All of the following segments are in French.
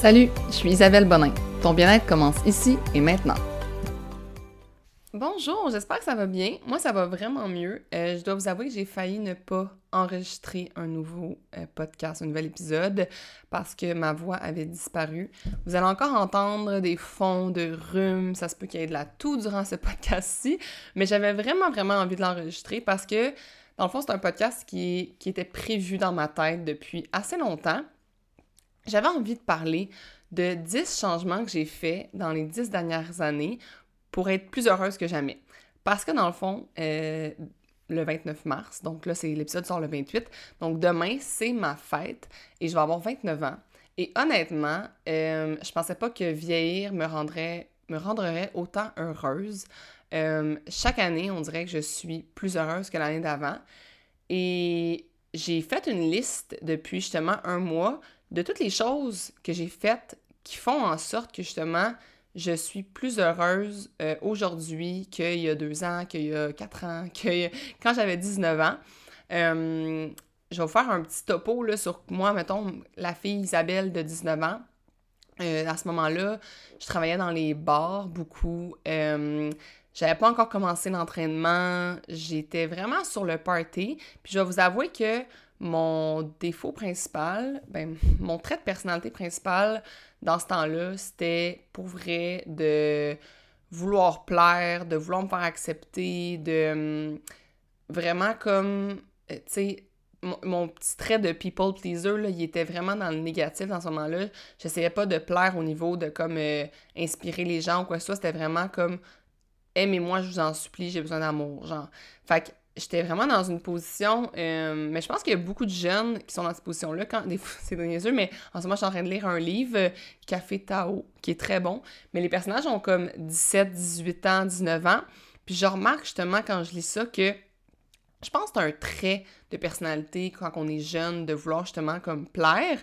Salut, je suis Isabelle Bonin. Ton bien-être commence ici et maintenant. Bonjour, j'espère que ça va bien. Moi, ça va vraiment mieux. Euh, je dois vous avouer que j'ai failli ne pas enregistrer un nouveau euh, podcast, un nouvel épisode, parce que ma voix avait disparu. Vous allez encore entendre des fonds de rhume, ça se peut qu'il y ait de la toux durant ce podcast-ci, mais j'avais vraiment, vraiment envie de l'enregistrer parce que, dans le fond, c'est un podcast qui, qui était prévu dans ma tête depuis assez longtemps j'avais envie de parler de 10 changements que j'ai faits dans les 10 dernières années pour être plus heureuse que jamais. Parce que dans le fond, euh, le 29 mars, donc là, c'est l'épisode sort le 28, donc demain, c'est ma fête et je vais avoir 29 ans. Et honnêtement, euh, je pensais pas que vieillir me rendrait, me rendrait autant heureuse. Euh, chaque année, on dirait que je suis plus heureuse que l'année d'avant. Et j'ai fait une liste depuis justement un mois de toutes les choses que j'ai faites qui font en sorte que justement je suis plus heureuse euh, aujourd'hui qu'il y a deux ans, qu'il y a quatre ans, que quand j'avais 19 ans. Euh, je vais vous faire un petit topo là, sur moi, mettons, la fille Isabelle de 19 ans. Euh, à ce moment-là, je travaillais dans les bars beaucoup. J'avais pas encore commencé l'entraînement. J'étais vraiment sur le party. Puis je vais vous avouer que mon défaut principal, ben, mon trait de personnalité principal dans ce temps-là, c'était pour vrai de vouloir plaire, de vouloir me faire accepter, de hum, vraiment comme, euh, tu sais, mon, petit trait de people pleaser, là, il était vraiment dans le négatif dans ce moment-là. J'essayais pas de plaire au niveau de comme euh, inspirer les gens ou quoi que ce soit. C'était vraiment comme aimez-moi, je vous en supplie, j'ai besoin d'amour. Genre. Fait que j'étais vraiment dans une position. Euh, mais je pense qu'il y a beaucoup de jeunes qui sont dans cette position-là. Quand des fois, c'est yeux, mais en ce moment, je suis en train de lire un livre, Café Tao, qui est très bon. Mais les personnages ont comme 17, 18 ans, 19 ans. Puis je remarque justement quand je lis ça que je pense que c'est un trait de personnalité quand on est jeune de vouloir justement comme plaire.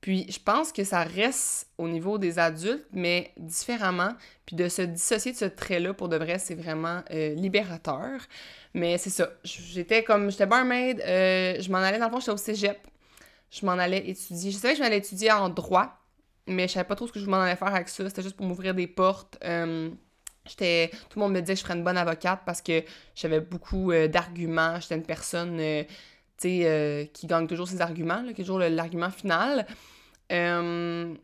Puis je pense que ça reste au niveau des adultes, mais différemment. Puis de se dissocier de ce trait-là, pour de vrai, c'est vraiment euh, libérateur. Mais c'est ça. J'étais comme, j'étais barmaid, euh, je m'en allais, dans le fond, j'étais au cégep. Je m'en allais étudier. Je savais que je m'allais étudier en droit, mais je savais pas trop ce que je m'en allais faire avec ça. C'était juste pour m'ouvrir des portes. Euh, j'étais, tout le monde me disait que je ferais une bonne avocate parce que j'avais beaucoup d'arguments. J'étais une personne euh, qui gagne toujours ses arguments, qui est toujours l'argument final. Euh,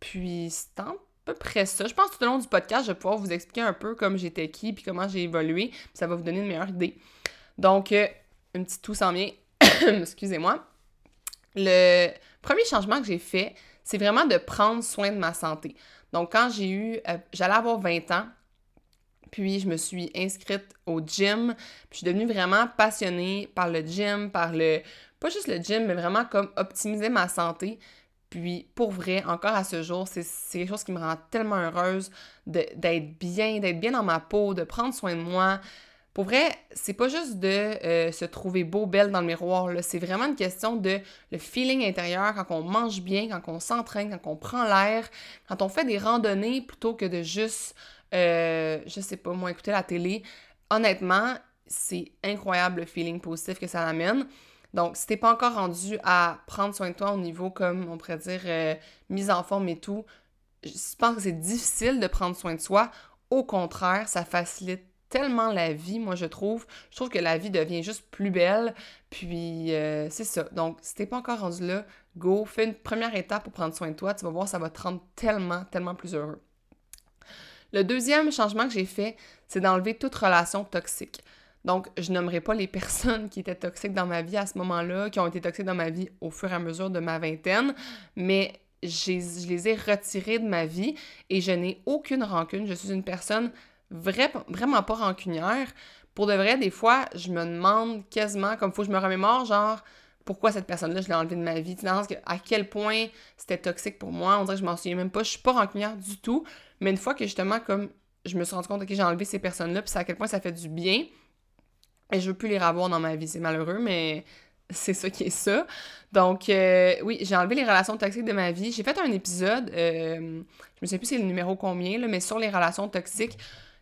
puis c'est à peu près ça. Je pense que tout au long du podcast, je vais pouvoir vous expliquer un peu comme j'étais qui, puis comment j'ai évolué, puis ça va vous donner une meilleure idée. Donc, euh, une petite toux en vient. Excusez-moi. Le premier changement que j'ai fait, c'est vraiment de prendre soin de ma santé. Donc, quand j'ai eu, j'allais avoir 20 ans, puis je me suis inscrite au gym. Puis je suis devenue vraiment passionnée par le gym, par le... Pas juste le gym, mais vraiment comme optimiser ma santé. Puis pour vrai, encore à ce jour, c'est quelque chose qui me rend tellement heureuse d'être bien, d'être bien dans ma peau, de prendre soin de moi. Pour vrai, c'est pas juste de euh, se trouver beau, belle dans le miroir, c'est vraiment une question de le feeling intérieur quand on mange bien, quand on s'entraîne, quand on prend l'air, quand on fait des randonnées plutôt que de juste euh, je sais pas, moi, écouter la télé. Honnêtement, c'est incroyable le feeling positif que ça amène. Donc, si t'es pas encore rendu à prendre soin de toi au niveau, comme on pourrait dire, euh, mise en forme et tout, je pense que c'est difficile de prendre soin de soi. Au contraire, ça facilite tellement la vie, moi, je trouve. Je trouve que la vie devient juste plus belle. Puis, euh, c'est ça. Donc, si t'es pas encore rendu là, go, fais une première étape pour prendre soin de toi. Tu vas voir, ça va te rendre tellement, tellement plus heureux. Le deuxième changement que j'ai fait, c'est d'enlever toute relation toxique. Donc, je nommerai pas les personnes qui étaient toxiques dans ma vie à ce moment-là, qui ont été toxiques dans ma vie au fur et à mesure de ma vingtaine, mais je les ai retirées de ma vie et je n'ai aucune rancune. Je suis une personne vraiment pas rancunière. Pour de vrai, des fois, je me demande quasiment, comme faut que je me remémore, genre, pourquoi cette personne-là, je l'ai enlevée de ma vie? À quel point c'était toxique pour moi? On dirait que je m'en souviens même pas. Je suis pas rancunière du tout. Mais une fois que justement, comme je me suis rendu compte que j'ai enlevé ces personnes-là, puis à quel point ça fait du bien, et je veux plus les revoir dans ma vie. C'est malheureux, mais c'est ça qui est ça. Donc, euh, oui, j'ai enlevé les relations toxiques de ma vie. J'ai fait un épisode, euh, je me sais plus c'est le numéro combien, mais sur les relations toxiques.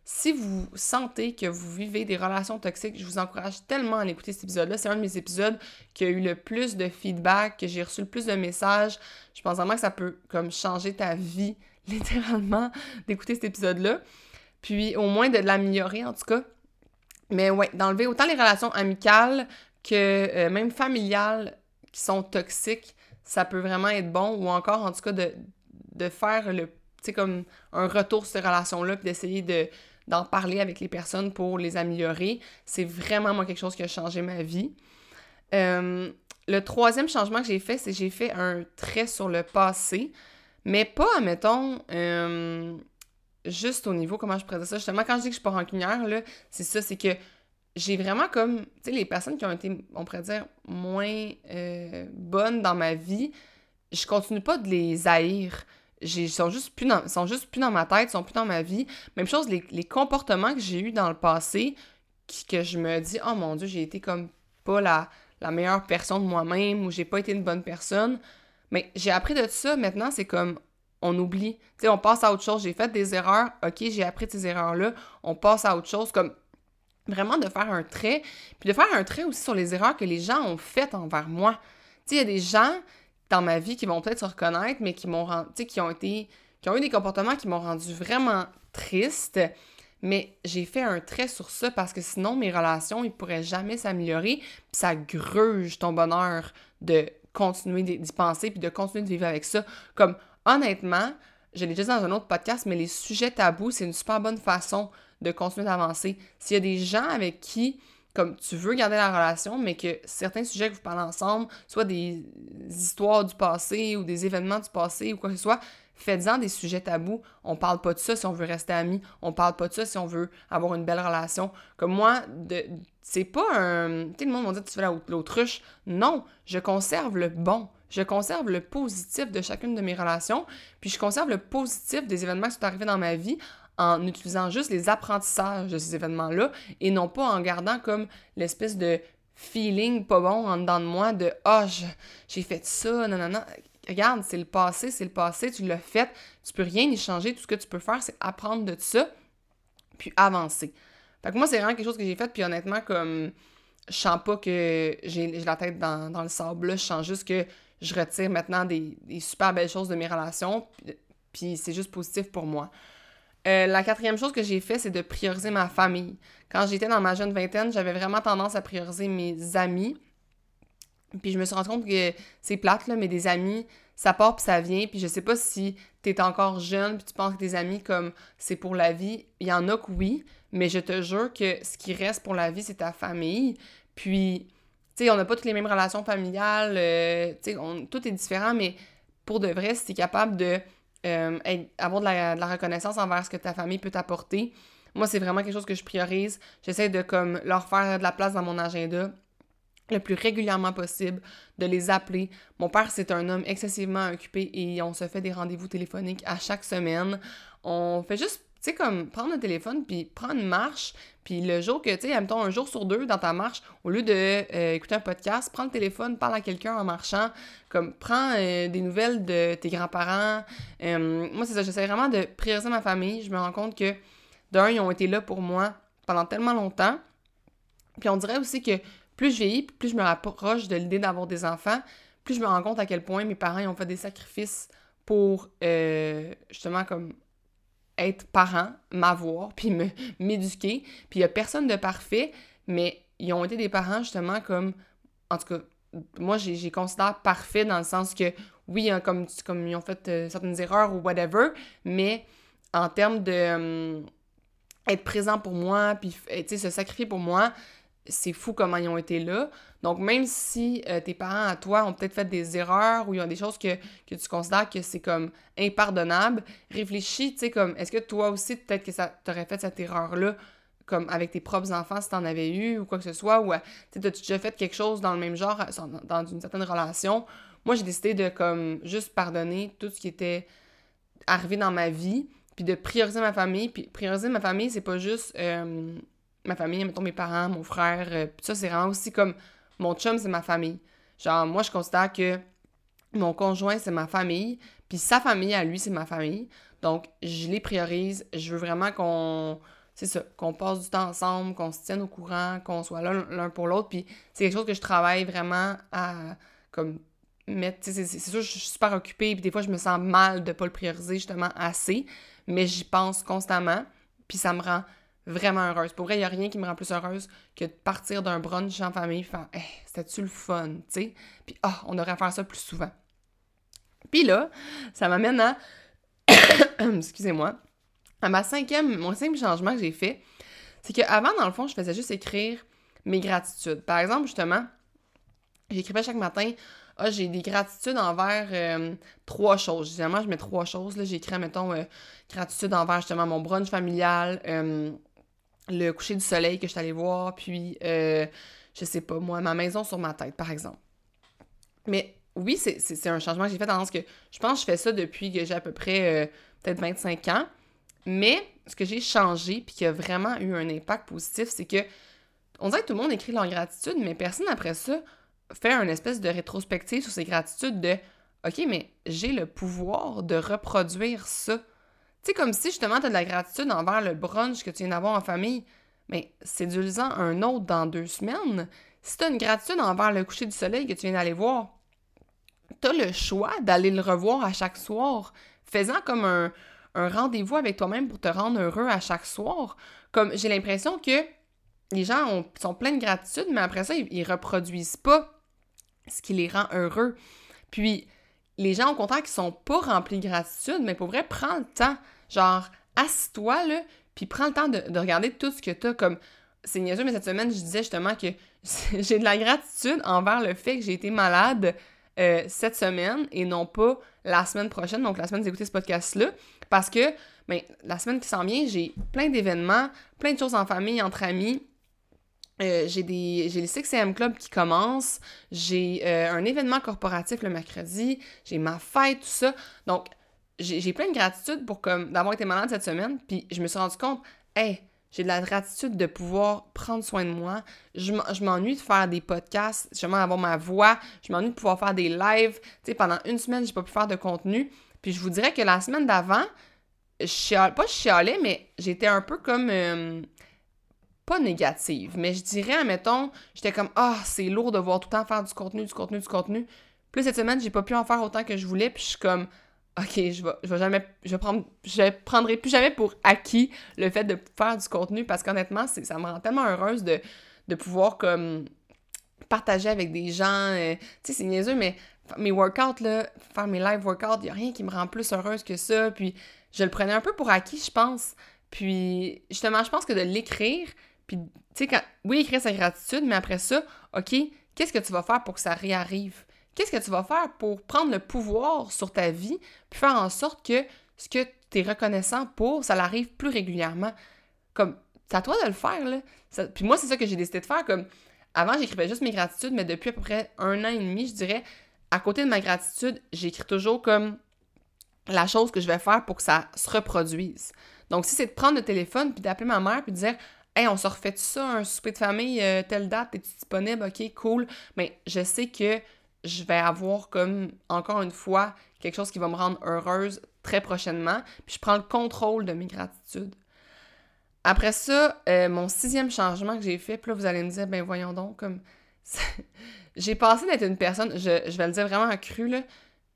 Si vous sentez que vous vivez des relations toxiques, je vous encourage tellement à écouter cet épisode-là. C'est un de mes épisodes qui a eu le plus de feedback, que j'ai reçu le plus de messages. Je pense vraiment que ça peut comme changer ta vie, littéralement, d'écouter cet épisode-là. Puis au moins de l'améliorer en tout cas. Mais ouais, d'enlever autant les relations amicales que euh, même familiales qui sont toxiques, ça peut vraiment être bon. Ou encore en tout cas de, de faire le comme un retour sur ces relations-là, puis d'essayer de, d'en parler avec les personnes pour les améliorer. C'est vraiment, moi, quelque chose qui a changé ma vie. Euh, le troisième changement que j'ai fait, c'est j'ai fait un trait sur le passé, mais pas, admettons, euh, juste au niveau, comment je présente ça. Justement, quand je dis que je suis pas rancunière, c'est ça, c'est que j'ai vraiment comme, tu sais, les personnes qui ont été, on pourrait dire, moins euh, bonnes dans ma vie, je continue pas de les haïr ils sont juste plus dans, sont juste plus dans ma tête, ils sont plus dans ma vie. Même chose, les, comportements que j'ai eus dans le passé, que je me dis, oh mon Dieu, j'ai été comme pas la, la meilleure personne de moi-même ou j'ai pas été une bonne personne. Mais j'ai appris de ça, maintenant, c'est comme on oublie. Tu sais, on passe à autre chose. J'ai fait des erreurs, ok, j'ai appris ces erreurs-là, on passe à autre chose. Comme vraiment de faire un trait, puis de faire un trait aussi sur les erreurs que les gens ont faites envers moi. Tu sais, il y a des gens dans ma vie qui vont peut-être se reconnaître, mais qui m'ont qui ont été, qui ont eu des comportements qui m'ont rendu vraiment triste. Mais j'ai fait un trait sur ça parce que sinon mes relations, ils pourraient jamais s'améliorer. Puis ça gruge ton bonheur de continuer d'y penser puis de continuer de vivre avec ça. Comme honnêtement, je l'ai dit dans un autre podcast, mais les sujets tabous, c'est une super bonne façon de continuer d'avancer. S'il y a des gens avec qui comme tu veux garder la relation, mais que certains sujets que vous parlez ensemble, soit des histoires du passé ou des événements du passé ou quoi que ce soit, faites-en des sujets tabous. On parle pas de ça si on veut rester amis. On parle pas de ça si on veut avoir une belle relation. Comme moi, de, c'est pas un. Tu le monde va dire tu fais l'autruche. Non, je conserve le bon. Je conserve le positif de chacune de mes relations, puis je conserve le positif des événements qui sont arrivés dans ma vie en utilisant juste les apprentissages de ces événements-là et non pas en gardant comme l'espèce de feeling pas bon en dedans de moi de ah j'ai fait ça non regarde c'est le passé c'est le passé tu l'as fait. Tu peux rien y changer. Tout ce que tu peux faire c'est apprendre de ça puis avancer. Fait que moi c'est vraiment quelque chose que j'ai fait puis honnêtement comme je sens pas que j'ai la tête dans, le sable je sens juste que je retire maintenant des, des super belles choses de mes relations puis c'est juste positif pour moi. Euh, la quatrième chose que j'ai fait, c'est de prioriser ma famille. Quand j'étais dans ma jeune vingtaine, j'avais vraiment tendance à prioriser mes amis. Puis je me suis rendu compte que c'est plate, là, mais des amis, ça part puis ça vient. Puis je sais pas si t'es encore jeune puis tu penses que tes amis, comme c'est pour la vie. Il y en a que oui, mais je te jure que ce qui reste pour la vie, c'est ta famille. Puis, tu sais, on n'a pas toutes les mêmes relations familiales. Euh, tu sais, tout est différent, mais pour de vrai, si t'es capable de euh, avoir de la, reconnaissance envers ce que ta famille peut t'apporter. Moi, c'est vraiment quelque chose que je priorise. J'essaie de comme leur faire de la place dans mon agenda le plus régulièrement possible, de les appeler. Mon père, c'est un homme excessivement occupé et on se fait des rendez-vous téléphoniques à chaque semaine. On fait juste tu sais, comme prendre le téléphone, puis prendre une marche, puis le jour que, tu sais, mettons un jour sur deux dans ta marche, au lieu de euh, écouter un podcast, prends le téléphone, parle à quelqu'un en marchant, comme prends euh, des nouvelles de tes grands-parents. Moi, c'est ça, j'essaie vraiment de prioriser ma famille. Je me rends compte que, d'un, ils ont été là pour moi pendant tellement longtemps. Puis on dirait aussi que plus je vieillis, plus je me rapproche de l'idée d'avoir des enfants, plus je me rends compte à quel point mes parents ont fait des sacrifices pour justement comme être parent, m'avoir, puis m'éduquer. Puis il n'y a personne de parfait, mais ils ont été des parents justement comme, en tout cas, moi j'ai considère parfait dans le sens que, oui, hein, comme, comme ils ont fait euh, certaines erreurs ou whatever, mais en termes de euh, être présent pour moi, puis se sacrifier pour moi, c'est fou comment ils ont été là. Donc, même si euh, tes parents à toi ont peut-être fait des erreurs ou il y a des choses que, tu considères que c'est comme impardonnable, réfléchis, tu sais, comme, est-ce que toi aussi, peut-être que ça t'aurait fait cette erreur-là, comme avec tes propres enfants, si t'en avais eu ou quoi que ce soit, ou, tu as déjà fait quelque chose dans le même genre, dans une certaine relation? Moi, j'ai décidé de, comme, juste pardonner tout ce qui était arrivé dans ma vie, puis de prioriser ma famille. Puis prioriser ma famille, c'est pas juste... Euh, ma famille, mettons mes parents, mon frère, euh, ça, c'est vraiment aussi comme mon chum, c'est ma famille. Genre, moi, je considère que mon conjoint, c'est ma famille, puis sa famille, à lui, c'est ma famille. Donc, je les priorise. Je veux vraiment qu'on c'est ça, qu'on passe du temps ensemble, qu'on se tienne au courant, qu'on soit là l'un pour l'autre. Puis c'est quelque chose que je travaille vraiment à comme mettre. C'est sûr, je suis super occupée, puis des fois, je me sens mal de pas le prioriser justement assez, mais j'y pense constamment, puis ça me rend vraiment heureuse. Pour vrai, il n'y a rien qui me rend plus heureuse que de partir d'un brunch en famille, faire hey, c'était-tu le fun, tu sais? Puis, ah, on devrait faire ça plus souvent. Puis là, ça m'amène à. Excusez-moi à ma cinquième, mon cinquième changement que j'ai fait, c'est qu'avant, dans le fond, je faisais juste écrire mes gratitudes. Par exemple, justement, j'écrivais chaque matin ah, j'ai des gratitudes envers euh, trois choses. Généralement, je mets trois choses. Là, j'écris, mettons, euh, gratitude envers justement mon brunch familial, euh, le coucher du soleil que je suis allée voir, puis, je sais pas, moi, ma maison sur ma tête, par exemple. Mais oui, c'est un changement que j'ai fait dans ce que je pense que je fais ça depuis que j'ai à peu près peut-être 25 ans. Mais ce que j'ai changé puis qui a vraiment eu un impact positif, c'est que on dirait que tout le monde écrit leur gratitude, mais personne après ça fait un espèce de rétrospective sur ses gratitudes de OK, mais j'ai le pouvoir de reproduire ça. Tu sais, comme si justement tu as de la gratitude envers le brunch que tu viens d'avoir en famille, mais en un autre dans deux semaines. Si tu as une gratitude envers le coucher du soleil que tu viens d'aller voir, tu as le choix d'aller le revoir à chaque soir, faisant comme un, rendez-vous avec toi-même pour te rendre heureux à chaque soir. Comme j'ai l'impression que les gens sont pleins de gratitude, mais après ça, ils, reproduisent pas ce qui les rend heureux. Puis les gens au contraire qui sont pas remplis de gratitude, mais pour vrai, prends le temps. Genre, assis-toi là, puis prends le temps de, regarder tout ce que tu as comme. C'est niaiseux, mais cette semaine, je disais justement que j'ai de la gratitude envers le fait que j'ai été malade euh, cette semaine et non pas la semaine prochaine, donc la semaine d'écouter ce podcast-là, parce que ben, la semaine qui s'en vient, j'ai plein d'événements, plein de choses en famille, entre amis. Euh, j'ai des j'ai les 6am Club qui commencent, j'ai euh, un événement corporatif le mercredi, j'ai ma fête, tout ça. Donc, j'ai plein de gratitude pour comme d'avoir été malade cette semaine, puis je me suis rendu compte, hey, j'ai de la gratitude de pouvoir prendre soin de moi. Je m'ennuie de faire des podcasts, justement d'avoir ma voix. Je m'ennuie de pouvoir faire des lives. Tu sais, pendant une semaine, j'ai pas pu faire de contenu. Puis je vous dirais que la semaine d'avant, je pas je chialais, mais j'étais un peu comme. Euh, pas négative, mais je dirais, admettons, j'étais comme Ah, c'est lourd de voir tout le temps faire du contenu, du contenu, du contenu. Plus cette semaine, j'ai pas pu en faire autant que je voulais, puis je suis comme OK, je vais, je vais jamais, je prendre, je prendrai plus jamais pour acquis le fait de faire du contenu parce qu'honnêtement, ça me rend tellement heureuse de, de pouvoir comme partager avec des gens. Euh, tu sais, c'est niaiseux, mais mes workouts, là, faire mes live workouts, il n'y a rien qui me rend plus heureuse que ça. Puis je le prenais un peu pour acquis, je pense. Puis justement, je pense que de l'écrire, puis tu sais, quand, oui, écrire sa gratitude, mais après ça, OK, qu'est-ce que tu vas faire pour que ça réarrive? Qu'est-ce que tu vas faire pour prendre le pouvoir sur ta vie, puis faire en sorte que ce que tu es reconnaissant pour, ça l'arrive plus régulièrement? Comme, c'est à toi de le faire, là. puis moi, c'est ça que j'ai décidé de faire. Comme, avant, j'écrivais juste mes gratitudes, mais depuis à peu près un an et demi, je dirais, à côté de ma gratitude, j'écris toujours comme la chose que je vais faire pour que ça se reproduise. Donc, si c'est de prendre le téléphone puis d'appeler ma mère puis de dire Hey, on se refait ça, un souper de famille, euh, telle date, es-tu disponible? Ok, cool. Mais je sais que je vais avoir comme, encore une fois, quelque chose qui va me rendre heureuse très prochainement. Puis je prends le contrôle de mes gratitudes. Après ça, euh, mon sixième changement que j'ai fait, puis là, vous allez me dire, ben voyons donc, comme... j'ai passé d'être une personne, je, vais le dire vraiment cru, là,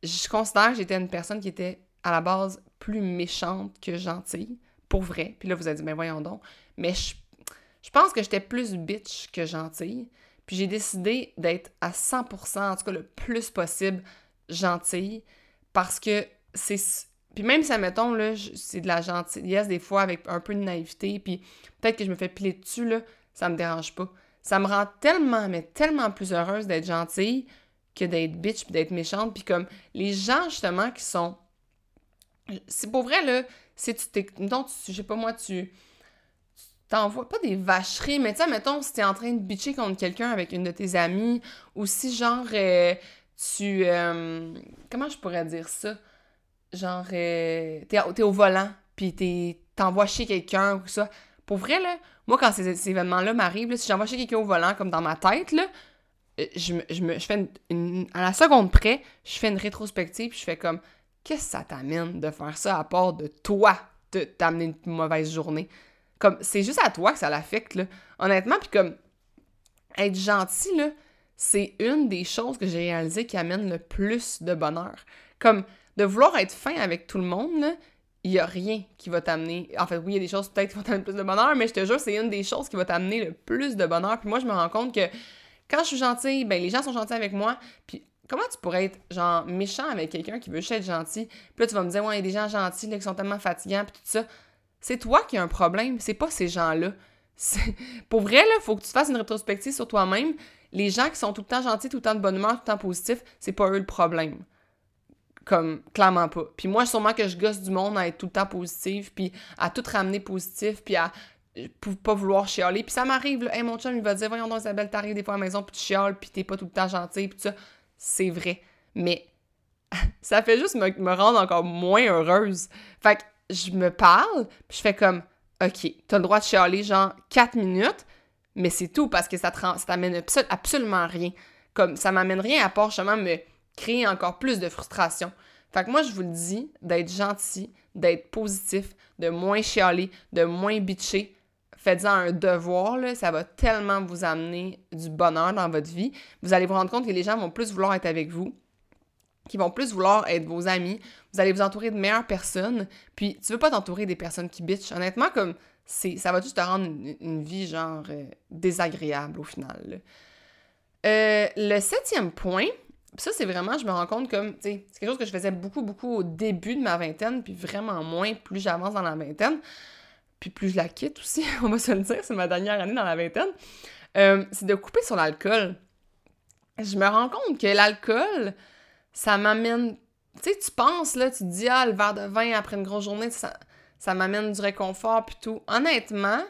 je considère que j'étais une personne qui était, à la base, plus méchante que gentille, pour vrai. Puis là, vous allez dire, ben voyons donc. Mais je, je pense que j'étais plus bitch que gentille. Puis j'ai décidé d'être à 100%, en tout cas le plus possible, gentille parce que c'est. Puis même si, admettons, là, c'est de la gentillesse des fois avec un peu de naïveté, puis peut-être que je me fais piler dessus, là, ça me dérange pas. Ça me rend tellement, mais tellement plus heureuse d'être gentille que d'être bitch puis d'être méchante. Puis comme les gens, justement, qui sont. C'est pour vrai, là, si tu t'es. Non, je sais pas moi, tu t'envoies pas des vacheries, mais tu sais, mettons, si t'es en train de bitcher contre quelqu'un avec une de tes amies, ou si, genre, euh, tu... Euh, comment je pourrais dire ça? Genre, euh, t'es, au volant, puis t'envoies chier quelqu'un ou ça. Pour vrai, là, moi, quand ces, événements-là m'arrivent, si j'envoie chier quelqu'un au volant, comme dans ma tête, là, me, je fais une, À la seconde près, je fais une rétrospective, puis je fais comme... Qu'est-ce que ça t'amène de faire ça à part de toi, de t'amener une mauvaise journée? Comme, c'est juste à toi que ça l'affecte, là. Honnêtement, puis comme, être gentil, là, c'est une des choses que j'ai réalisées qui amène le plus de bonheur. Comme, de vouloir être fin avec tout le monde, là, il n'y a rien qui va t'amener. En fait, oui, il y a des choses peut-être qui vont t'amener plus de bonheur, mais je te jure, c'est une des choses qui va t'amener le plus de bonheur. Puis moi, je me rends compte que quand je suis gentille, ben les gens sont gentils avec moi. Puis comment tu pourrais être genre méchant avec quelqu'un qui veut juste être gentil? Puis là, tu vas me dire, ouais, il y a des gens gentils là, qui sont tellement fatigants, puis tout ça. C'est toi qui as un problème, c'est pas ces gens-là. Pour vrai, là, faut que tu fasses une rétrospective sur toi-même. Les gens qui sont tout le temps gentils, tout le temps de bonne humeur, tout le temps positifs, c'est pas eux le problème. Comme, clairement pas. Puis moi, sûrement que je gosse du monde à être tout le temps positif, puis à tout ramener positif, puis à pas vouloir chialer. Puis ça m'arrive, là, hey, mon chum, il va dire, voyons donc, Isabelle, t'arrives des fois à la maison, puis tu chiales, puis t'es pas tout le temps gentil, puis ça. C'est vrai. Mais ça fait juste me, rendre encore moins heureuse. Fait je me parle, puis je fais comme, OK, t'as le droit de chialer, genre, 4 minutes, mais c'est tout, parce que ça t'amène absolument rien. Comme, ça m'amène rien à part, justement, me créer encore plus de frustration. Fait que moi, je vous le dis, d'être gentil, d'être positif, de moins chialer, de moins bitcher. Faites-en un devoir, ça va tellement vous amener du bonheur dans votre vie. Vous allez vous rendre compte que les gens vont plus vouloir être avec vous, qu'ils vont plus vouloir être vos amis. Vous allez vous entourer de meilleures personnes. Puis, tu veux pas t'entourer des personnes qui bitchent. Honnêtement, comme, c'est, ça va juste te rendre une, vie, genre, euh, désagréable au final. Euh, le septième point, ça, c'est vraiment, je me rends compte comme, tu sais, c'est quelque chose que je faisais beaucoup, beaucoup au début de ma vingtaine, puis vraiment moins plus j'avance dans la vingtaine, puis plus je la quitte aussi, on va se le dire, c'est ma dernière année dans la vingtaine, euh, c'est de couper sur l'alcool. Je me rends compte que l'alcool, ça m'amène, tu sais, tu penses, là, tu te dis, ah, le verre de vin après une grosse journée, ça, ça m'amène du réconfort, puis tout. Honnêtement,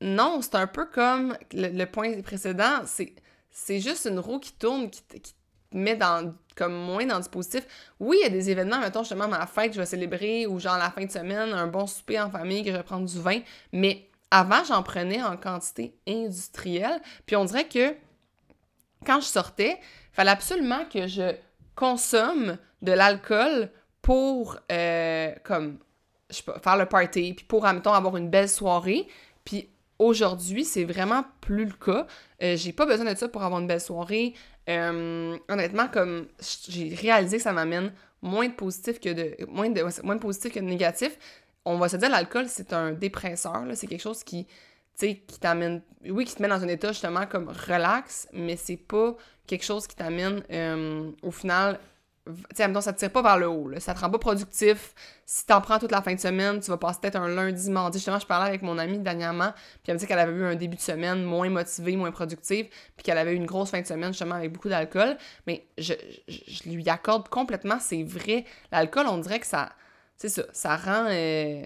non, c'est un peu comme le, point précédent, c'est juste une roue qui tourne, qui, qui met dans comme moins dans du positif. Oui, il y a des événements, mettons justement ma fête, je vais célébrer ou genre la fin de semaine, un bon souper en famille, que je vais prendre du vin, mais avant, j'en prenais en quantité industrielle, puis on dirait que quand je sortais, il fallait absolument que je consomme de l'alcool pour euh, comme je sais pas, faire le party, puis pour, mettons, avoir une belle soirée. Puis aujourd'hui, c'est vraiment plus le cas. Euh, j'ai pas besoin de ça pour avoir une belle soirée. Euh, honnêtement, comme j'ai réalisé que ça m'amène moins de positif que de moins de moins de positif que de négatif. On va se dire l'alcool, c'est un dépresseur, c'est quelque chose qui qui t'amène oui, qui te met dans un état justement comme relax, mais c'est pas quelque chose qui t'amène euh, au final tu sais, ça te tire pas vers le haut, là. ça te rend pas productif. Si t'en prends toute la fin de semaine, tu vas passer peut-être un lundi, mardi. Justement, je parlais avec mon amie dernièrement, puis elle me dit qu'elle avait eu un début de semaine moins motivé, moins productif, puis qu'elle avait eu une grosse fin de semaine, justement, avec beaucoup d'alcool. Mais je, je, lui accorde complètement, c'est vrai. L'alcool, on dirait que ça, c'est ça, ça rend... Euh,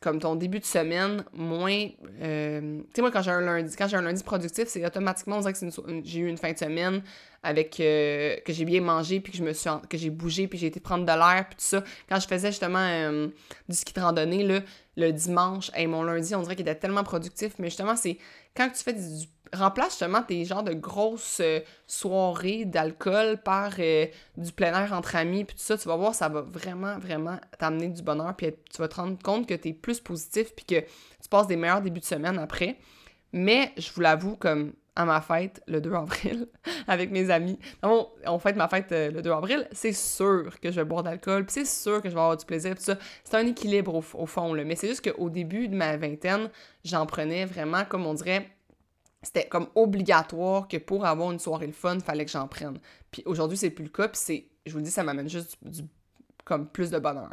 comme ton début de semaine moins euh, tu sais moi quand j'ai un lundi quand j'ai un lundi productif c'est automatiquement on dirait que j'ai eu une fin de semaine avec euh, que j'ai bien mangé puis que je me suis que j'ai bougé puis j'ai été prendre de l'air puis tout ça. Quand je faisais justement euh, du ski de randonnée là, le dimanche et mon lundi on dirait qu'il était tellement productif mais justement c'est quand tu fais du, remplace justement tes genres de grosses euh, soirées d'alcool par du plein air entre amis puis tout ça tu vas voir ça va vraiment vraiment t'amener du bonheur puis tu vas te rendre compte que tu es plus positif puis que tu passes des meilleurs débuts de semaine après mais je vous l'avoue comme à ma fête le 2 avril avec mes amis. on fête ma fête euh, le 2 avril, c'est sûr que je vais boire d'alcool, puis c'est sûr que je vais avoir du plaisir, ça. C'est un équilibre au, fond, là. Mais c'est juste qu'au début de ma vingtaine, j'en prenais vraiment, comme on dirait, c'était comme obligatoire que pour avoir une soirée le fun, il fallait que j'en prenne. Puis aujourd'hui, c'est plus le cas, puis c'est, je vous dis, ça m'amène juste du, comme plus de bonheur.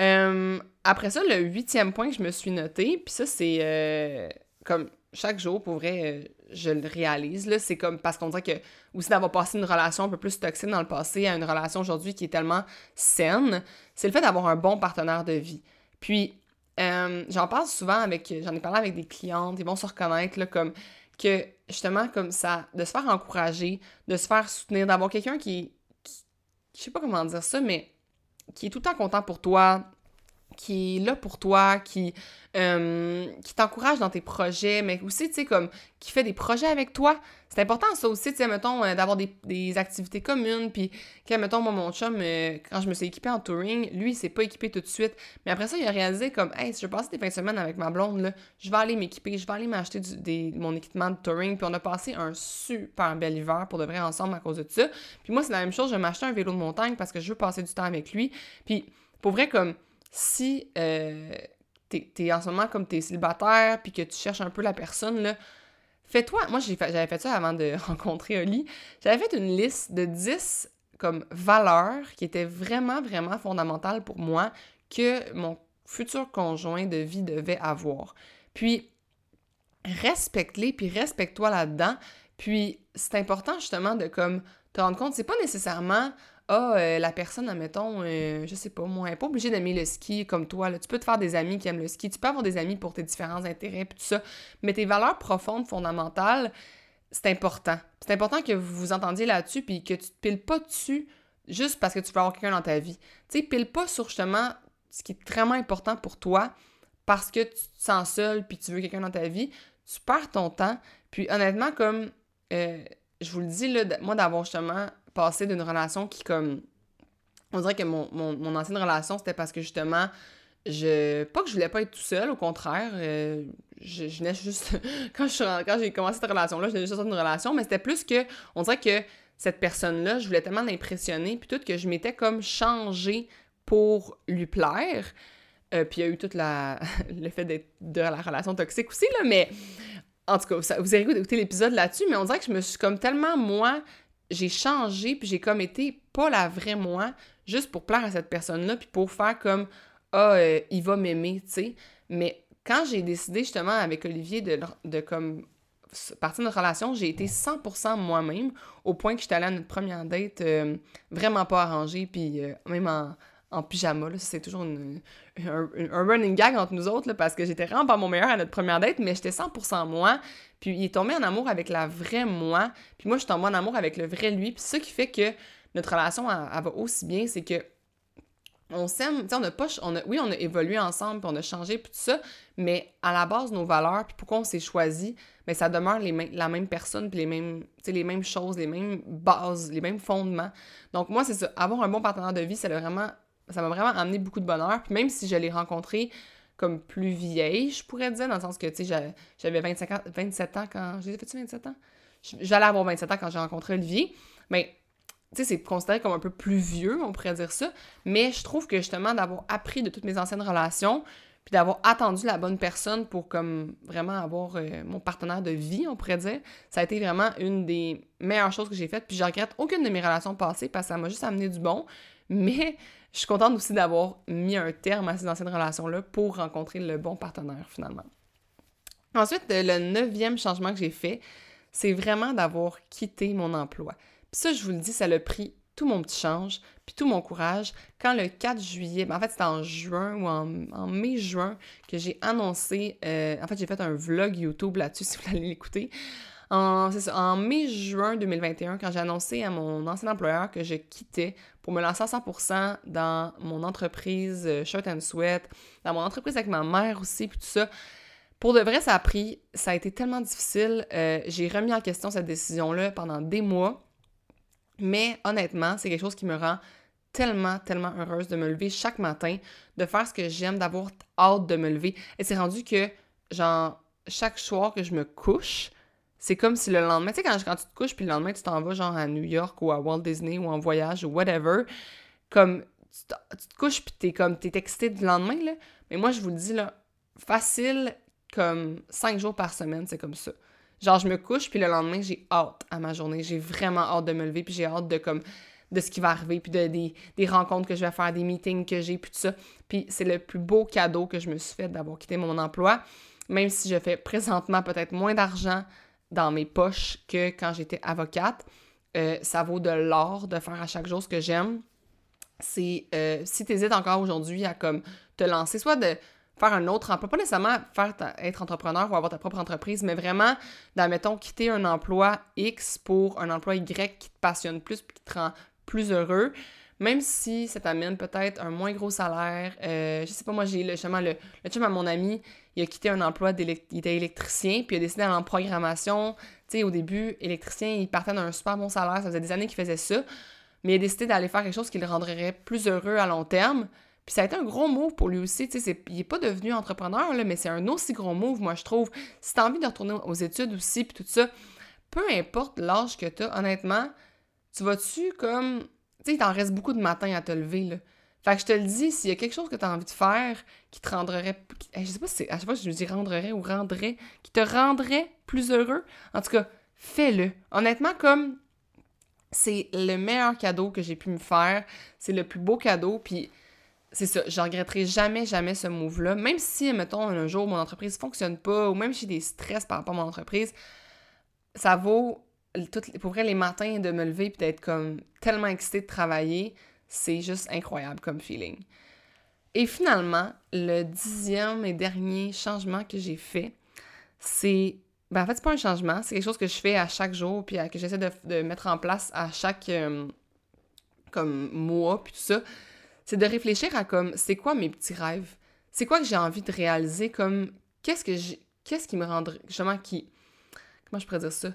Euh, après ça, le huitième point que je me suis noté, puis ça, c'est euh, comme chaque jour, pour vrai, euh, je le réalise. Là, c'est comme parce qu'on dirait que aussi d'avoir passé une relation un peu plus toxique dans le passé à une relation aujourd'hui qui est tellement saine, c'est le fait d'avoir un bon partenaire de vie. Puis, euh, j'en parle souvent avec, j'en ai parlé avec des clientes, ils vont se reconnaître là, comme que justement comme ça, de se faire encourager, de se faire soutenir, d'avoir quelqu'un qui, qui, je sais pas comment dire ça, mais qui est tout le temps content pour toi, qui est là pour toi, qui, euh, qui t'encourage dans tes projets, mais aussi, tu sais, comme, qui fait des projets avec toi. C'est important, ça aussi, tu sais, mettons, euh, d'avoir des, activités communes, puis, quand, mettons, moi, mon chum, euh, quand je me suis équipée en touring, lui, il s'est pas équipé tout de suite, mais après ça, il a réalisé, comme, hey, si je passe des fins de semaine avec ma blonde, là, je vais aller m'équiper, je vais aller m'acheter mon équipement de touring, puis on a passé un super bel hiver, pour de vrai, ensemble, à cause de ça. Puis moi, c'est la même chose, je vais m'acheter un vélo de montagne parce que je veux passer du temps avec lui, puis, pour vrai, comme, si euh, t'es en ce moment comme t'es célibataire puis que tu cherches un peu la personne, là, fais-toi. Moi, j'avais fait ça avant de rencontrer Oli. J'avais fait une liste de 10 comme valeurs qui étaient vraiment, vraiment fondamentales pour moi que mon futur conjoint de vie devait avoir. Puis, respecte-les, puis respecte-toi là-dedans. Puis, c'est important justement de comme te rendre compte, c'est pas nécessairement ah, euh, la personne, admettons, euh, je sais pas, moi, elle pas obligée d'aimer le ski comme toi. Tu peux te faire des amis qui aiment le ski, tu peux avoir des amis pour tes différents intérêts, puis tout ça. Mais tes valeurs profondes, fondamentales, c'est important. C'est important que vous vous entendiez là-dessus, puis que tu te piles pas dessus juste parce que tu veux avoir quelqu'un dans ta vie. Tu sais, pile pas sur justement ce qui est vraiment important pour toi parce que tu te sens seul, puis tu veux quelqu'un dans ta vie. Tu perds ton temps. Puis honnêtement, comme euh, je vous le dis, là, moi, d'avoir justement passer d'une relation qui, comme. On dirait que mon, mon, ancienne relation, c'était parce que justement, je. Pas que je voulais pas être tout seul, au contraire. Euh, je, je venais juste. quand j'ai commencé cette relation-là, je venais juste une relation, mais c'était plus que. On dirait que cette personne-là, je voulais tellement l'impressionner, puis tout, que je m'étais comme changée pour lui plaire. Euh, puis il y a eu tout le fait d'être de la relation toxique aussi, là, mais en tout cas, vous avez écouté l'épisode là-dessus, mais on dirait que je me suis comme tellement, moi, j'ai changé, puis j'ai comme été pas la vraie moi, juste pour plaire à cette personne-là, puis pour faire comme Ah, euh, il va m'aimer, tu sais. Mais quand j'ai décidé justement avec Olivier de, comme partir de notre relation, j'ai été 100% moi-même, au point que j'étais allée à notre première date euh, vraiment pas arrangée, puis euh, même en, en pyjama. C'est toujours un, running gag entre nous autres, parce que j'étais vraiment pas mon meilleur à notre première date, mais j'étais 100% moi. Puis il est tombé en amour avec la vraie moi. Puis moi, je suis tombée en amour avec le vrai lui. Puis ce qui fait que notre relation, elle, va aussi bien, c'est que on s'aime, on a pas, on a, oui, on a évolué ensemble, puis on a changé, puis tout ça, mais à la base, nos valeurs, puis pourquoi on s'est choisi, mais ça demeure les la même personne, puis les mêmes, les mêmes choses, les mêmes bases, les mêmes fondements. Donc moi, c'est ça, avoir un bon partenaire de vie, c'est vraiment ça m'a vraiment amené beaucoup de bonheur. Puis même si je l'ai rencontré comme plus vieille, je pourrais dire, dans le sens que, tu sais, j'avais 27 ans quand... J'ai fait 27 ans? J'allais avoir 27 ans quand j'ai rencontré Olivier. Mais, tu sais, c'est considéré comme un peu plus vieux, on pourrait dire ça. Mais je trouve que, justement, d'avoir appris de toutes mes anciennes relations, puis d'avoir attendu la bonne personne pour, comme, vraiment avoir euh, mon partenaire de vie, on pourrait dire, ça a été vraiment une des meilleures choses que j'ai faites. Puis je regrette aucune de mes relations passées parce que ça m'a juste amené du bon. Mais je suis contente aussi d'avoir mis un terme à ces anciennes relations-là pour rencontrer le bon partenaire finalement. Ensuite, le neuvième changement que j'ai fait, c'est vraiment d'avoir quitté mon emploi. Puis ça, je vous le dis, ça a pris tout mon petit change, puis tout mon courage, quand le 4 juillet, en fait c'était en juin ou en, mai-juin que j'ai annoncé, euh, en fait j'ai fait un vlog YouTube là-dessus si vous allez l'écouter, en, en mai-juin 2021, quand j'ai annoncé à mon ancien employeur que je quittais pour me lancer à 100% dans mon entreprise euh, Shirt and Sweat, dans mon entreprise avec ma mère aussi, puis tout ça. Pour de vrai, ça a pris, ça a été tellement difficile. Euh, j'ai remis en question cette décision-là pendant des mois. Mais honnêtement, c'est quelque chose qui me rend tellement, tellement heureuse de me lever chaque matin, de faire ce que j'aime, d'avoir hâte de me lever. Et c'est rendu que, genre, chaque soir que je me couche, c'est comme si le lendemain, tu sais, quand, quand tu te couches, puis le lendemain, tu t'en vas genre à New York ou à Walt Disney ou en voyage ou whatever, comme tu, te couches, puis t'es comme, t'es excité du lendemain, là. Mais moi, je vous le dis, là, facile, comme cinq jours par semaine, c'est comme ça. Genre, je me couche, puis le lendemain, j'ai hâte à ma journée. J'ai vraiment hâte de me lever, puis j'ai hâte de, comme, de ce qui va arriver, puis de, des, des rencontres que je vais faire, des meetings que j'ai, puis tout ça. Puis c'est le plus beau cadeau que je me suis fait d'avoir quitté mon emploi, même si je fais présentement peut-être moins d'argent dans mes poches que quand j'étais avocate. Euh, ça vaut de l'or de faire à chaque jour ce que j'aime. C'est euh, si tu hésites encore aujourd'hui à comme te lancer, soit de faire un autre emploi, pas nécessairement faire être entrepreneur ou avoir ta propre entreprise, mais vraiment, d'admettons, quitter un emploi X pour un emploi Y qui te passionne plus, qui te rend plus heureux. Même si ça t'amène peut-être un moins gros salaire. Euh, je sais pas, moi, j'ai justement le, le chum à mon ami, il a quitté un emploi, il était électricien, puis il a décidé d'aller en programmation. Tu au début, électricien, il partait d'un super bon salaire, ça faisait des années qu'il faisait ça, mais il a décidé d'aller faire quelque chose qui le rendrait plus heureux à long terme. Puis ça a été un gros move pour lui aussi. Tu sais, il n'est pas devenu entrepreneur, mais c'est un aussi gros move, moi, je trouve. Si tu as envie de retourner aux études aussi, puis tout ça, peu importe l'âge que tu as, honnêtement, tu vas-tu comme. Tu sais, il t'en reste beaucoup de matin à te lever, là. Fait que je te le dis, s'il y a quelque chose que tu as envie de faire qui te rendrait. Je sais pas si c'est. À chaque fois je dis rendrait ou rendrait, qui te rendrait plus heureux, en tout cas, fais-le. Honnêtement, comme. C'est le meilleur cadeau que j'ai pu me faire. C'est le plus beau cadeau. Puis c'est ça, je regretterai jamais, jamais ce move-là. Même si, mettons, un jour, mon entreprise fonctionne pas, ou même si j'ai des stress par rapport à mon entreprise, ça vaut pour vrai, les matins de me lever et d'être comme tellement excitée de travailler, c'est juste incroyable comme feeling. Et finalement, le dixième et dernier changement que j'ai fait, c'est. Ben en fait, c'est pas un changement, c'est quelque chose que je fais à chaque jour, puis que j'essaie de, mettre en place à chaque euh, comme mois, puis tout ça. C'est de réfléchir à comme c'est quoi mes petits rêves? C'est quoi que j'ai envie de réaliser comme qu'est-ce que j'ai. Qu'est-ce qui me rendrait. Justement, qui. Comment je pourrais dire ça?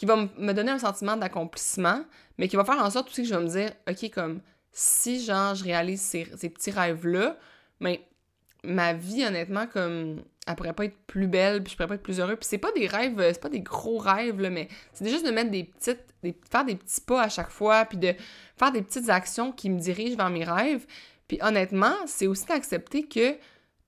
Qui va me donner un sentiment d'accomplissement, mais qui va faire en sorte aussi que je vais me dire, OK, comme si, genre, je réalise ces, petits rêves-là, mais ma vie, honnêtement, comme, elle pourrait pas être plus belle, puis je pourrais pas être plus heureux. Puis c'est pas des rêves, c'est pas des gros rêves, là, mais c'est juste de mettre des petites, des, faire des petits pas à chaque fois, puis de faire des petites actions qui me dirigent vers mes rêves. Puis honnêtement, c'est aussi d'accepter que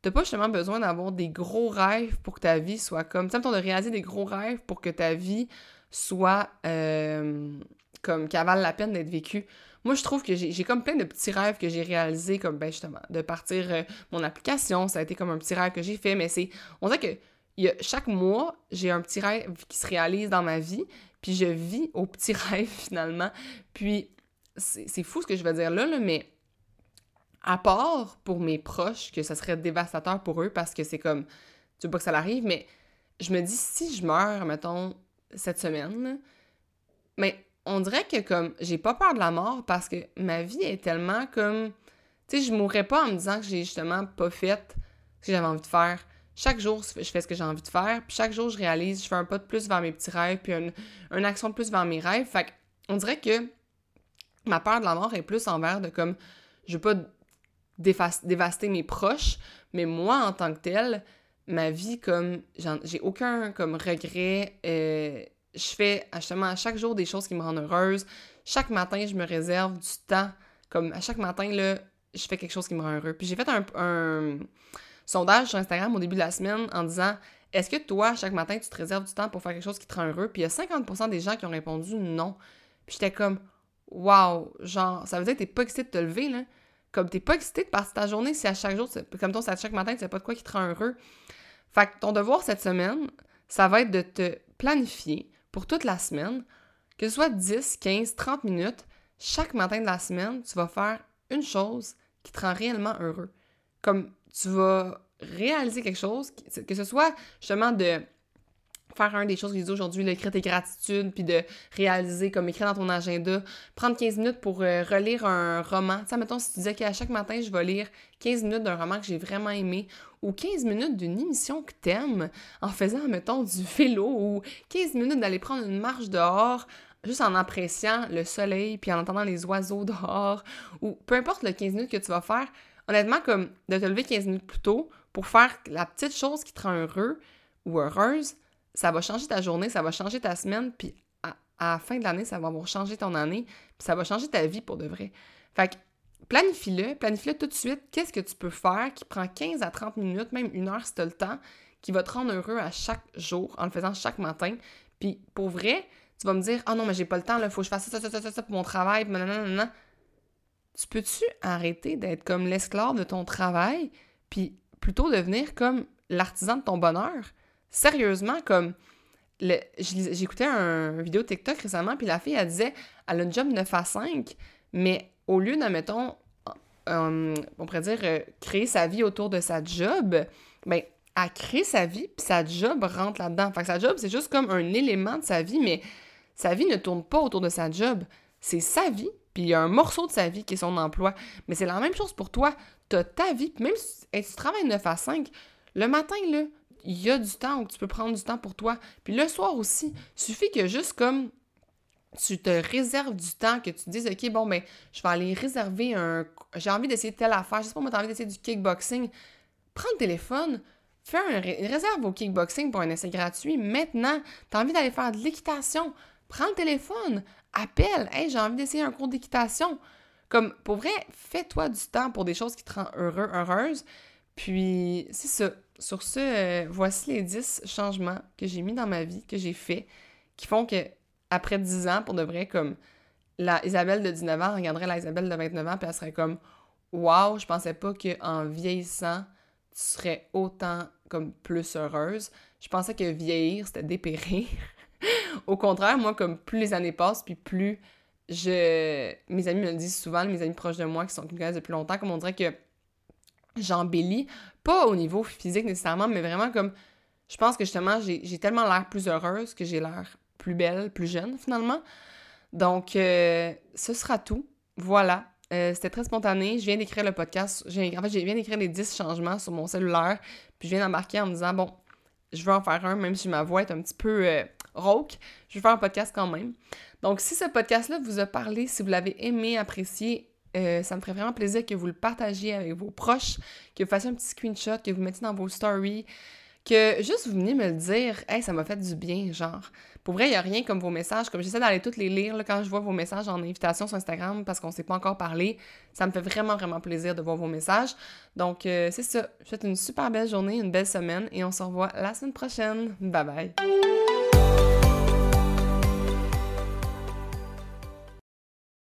t'as pas justement besoin d'avoir des gros rêves pour que ta vie soit comme... Tu sais, de réaliser des gros rêves pour que ta vie soit euh, comme qui la peine d'être vécu. Moi, je trouve que j'ai comme plein de petits rêves que j'ai réalisés, comme ben justement, de partir euh, mon application, ça a été comme un petit rêve que j'ai fait, mais c'est. On dirait que chaque mois, j'ai un petit rêve qui se réalise dans ma vie, puis je vis au petit rêve finalement. Puis c'est fou ce que je veux dire là, là, mais à part pour mes proches, que ça serait dévastateur pour eux parce que c'est comme, tu veux pas que ça l'arrive, mais je me dis, si je meurs, mettons, cette semaine, mais on dirait que comme j'ai pas peur de la mort parce que ma vie est tellement comme tu sais je mourrais pas en me disant que j'ai justement pas fait ce que j'avais envie de faire. Chaque jour, je fais ce que j'ai envie de faire, puis chaque jour, je réalise, je fais un pas de plus vers mes petits rêves, puis une, action de plus vers mes rêves. Fait on dirait que ma peur de la mort est plus envers de comme, je veux pas dévaster mes proches, mais moi, en tant que telle, ma vie comme j'ai aucun comme regret euh, je fais justement à chaque jour des choses qui me rendent heureuse. Chaque matin je me réserve du temps. Comme à chaque matin je fais quelque chose qui me rend heureux. Puis j'ai fait un, sondage sur Instagram au début de la semaine en disant est-ce que toi chaque matin tu te réserves du temps pour faire quelque chose qui te rend heureux? Puis il y a 50% des gens qui ont répondu non. Puis j'étais comme waouh genre ça veut dire que t'es pas excité de te lever là comme t'es pas excité de passer ta journée si à chaque jour, comme c'est à chaque matin, tu sais pas de quoi qui te rend heureux. Fait que ton devoir cette semaine, ça va être de te planifier pour toute la semaine, que ce soit 10, 15, 30 minutes, chaque matin de la semaine, tu vas faire une chose qui te rend réellement heureux. Comme tu vas réaliser quelque chose, que ce soit justement de faire un des choses que j'ai dit aujourd'hui, écrire tes gratitudes, puis de réaliser, comme écrire dans ton agenda, prendre 15 minutes pour euh, relire un roman. Tu sais, mettons, si tu disais qu'à chaque matin, je vais lire 15 minutes d'un roman que j'ai vraiment aimé, ou 15 minutes d'une émission que t'aimes, en faisant, mettons, du vélo, ou 15 minutes d'aller prendre une marche dehors, juste en appréciant le soleil, puis en entendant les oiseaux dehors, ou peu importe le 15 minutes que tu vas faire, honnêtement, comme de te lever 15 minutes plus tôt pour faire la petite chose qui te rend heureux ou heureuse, ça va changer ta journée, ça va changer ta semaine, puis à, la fin de l'année, ça va avoir changé ton année, puis ça va changer ta vie pour de vrai. Fait que planifie-le, planifie-le tout de suite. Qu'est-ce que tu peux faire qui prend 15 à 30 minutes, même une heure si tu as le temps, qui va te rendre heureux à chaque jour en le faisant chaque matin? Puis pour vrai, tu vas me dire Ah non, mais j'ai pas le temps, il faut que je fasse ça, ça, ça, ça, ça pour mon travail, non. Tu peux-tu arrêter d'être comme l'esclave de ton travail, puis plutôt devenir comme l'artisan de ton bonheur? Sérieusement, comme. J'écoutais un vidéo TikTok récemment, puis la fille, elle disait elle a un job 9 à 5, mais au lieu de, mettons, euh, on pourrait dire, euh, créer sa vie autour de sa job, ben, elle crée sa vie, puis sa job rentre là-dedans. Fait que sa job, c'est juste comme un élément de sa vie, mais sa vie ne tourne pas autour de sa job. C'est sa vie, puis il y a un morceau de sa vie qui est son emploi. Mais c'est la même chose pour toi. Tu as ta vie, puis même si tu travailles 9 à 5, le matin, là, il y a du temps où tu peux prendre du temps pour toi. Puis le soir aussi, suffit que juste comme tu te réserves du temps, que tu te dises, OK, bon, ben, je vais aller réserver un. J'ai envie d'essayer telle affaire. Je sais pas, moi, t'as envie d'essayer du kickboxing. Prends le téléphone, fais un réserve au kickboxing pour un essai gratuit. Maintenant, t'as envie d'aller faire de l'équitation? Prends le téléphone, appelle. Hey, j'ai envie d'essayer un cours d'équitation. Comme, pour vrai, fais-toi du temps pour des choses qui te rendent heureux, heureuse. Puis, c'est ça. Sur ce, euh, voici les 10 changements que j'ai mis dans ma vie, que j'ai fait, qui font que après 10 ans, pour de vrai, comme la Isabelle de 19 ans regarderait la Isabelle de 29 ans, puis elle serait comme Waouh, je pensais pas qu'en vieillissant, tu serais autant comme plus heureuse. Je pensais que vieillir, c'était dépérir. Au contraire, moi, comme plus les années passent, puis plus je. Mes amis me disent souvent, mes amis proches de moi qui sont qui depuis longtemps, comme on dirait que j'embellis, pas au niveau physique nécessairement, mais vraiment comme. Je pense que justement, j'ai tellement l'air plus heureuse que j'ai l'air plus belle, plus jeune finalement. Donc, euh, ce sera tout. Voilà. Euh, c'était très spontané. Je viens d'écrire le podcast. En fait, je viens d'écrire les 10 changements sur mon cellulaire. Puis je viens d'embarquer en me disant, bon, je veux en faire un, même si ma voix est un petit peu euh, rauque. Je vais faire un podcast quand même. Donc, si ce podcast-là vous a parlé, si vous l'avez aimé, apprécié, ça me ferait vraiment plaisir que vous le partagiez avec vos proches, que vous fassiez un petit screenshot, que vous mettiez dans vos stories, que juste vous venez me le dire, hey, ça m'a fait du bien, genre. Pour vrai, il n'y a rien comme vos messages. Comme j'essaie d'aller toutes les lire quand je vois vos messages en invitation sur Instagram parce qu'on ne s'est pas encore parlé. Ça me fait vraiment, vraiment plaisir de voir vos messages. Donc, euh, c'est ça. Je vous souhaite une super belle journée, une belle semaine et on se revoit la semaine prochaine. Bye bye.